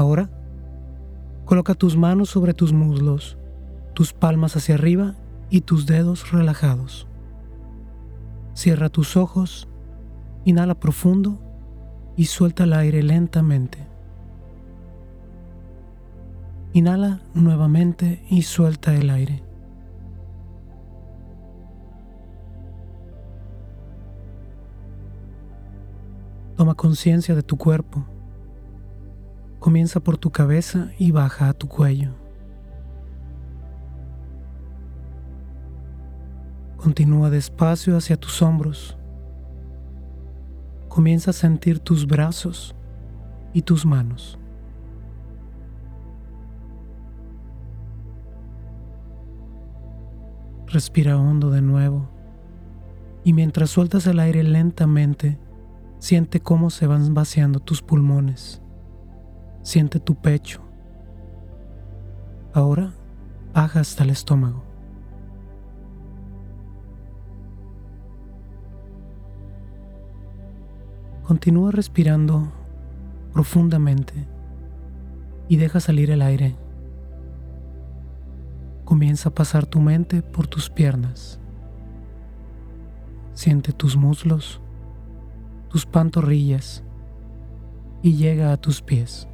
Ahora, coloca tus manos sobre tus muslos, tus palmas hacia arriba y tus dedos relajados. Cierra tus ojos, inhala profundo y suelta el aire lentamente. Inhala nuevamente y suelta el aire. Toma conciencia de tu cuerpo. Comienza por tu cabeza y baja a tu cuello. Continúa despacio hacia tus hombros. Comienza a sentir tus brazos y tus manos. Respira hondo de nuevo y mientras sueltas el aire lentamente, siente cómo se van vaciando tus pulmones. Siente tu pecho. Ahora baja hasta el estómago. Continúa respirando profundamente y deja salir el aire. Comienza a pasar tu mente por tus piernas. Siente tus muslos, tus pantorrillas y llega a tus pies.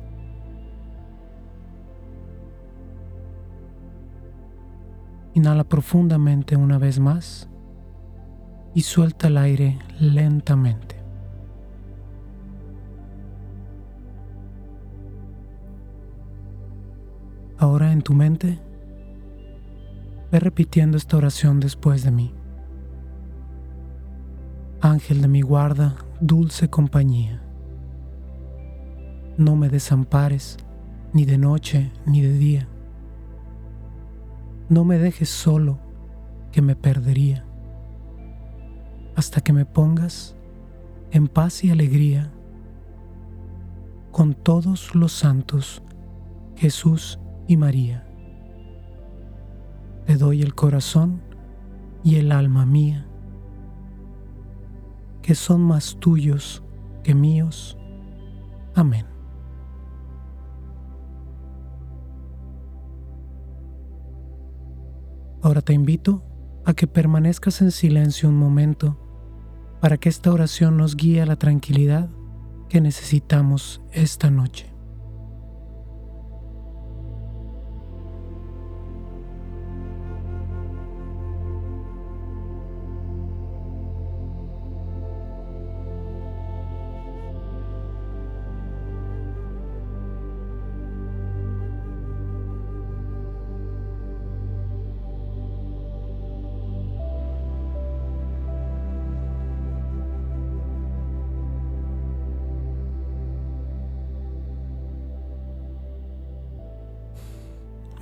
Inhala profundamente una vez más y suelta el aire lentamente. Ahora en tu mente, ve repitiendo esta oración después de mí. Ángel de mi guarda, dulce compañía. No me desampares, ni de noche ni de día. No me dejes solo, que me perdería, hasta que me pongas en paz y alegría con todos los santos, Jesús y María. Te doy el corazón y el alma mía, que son más tuyos que míos. Amén. Te invito a que permanezcas en silencio un momento para que esta oración nos guíe a la tranquilidad que necesitamos esta noche.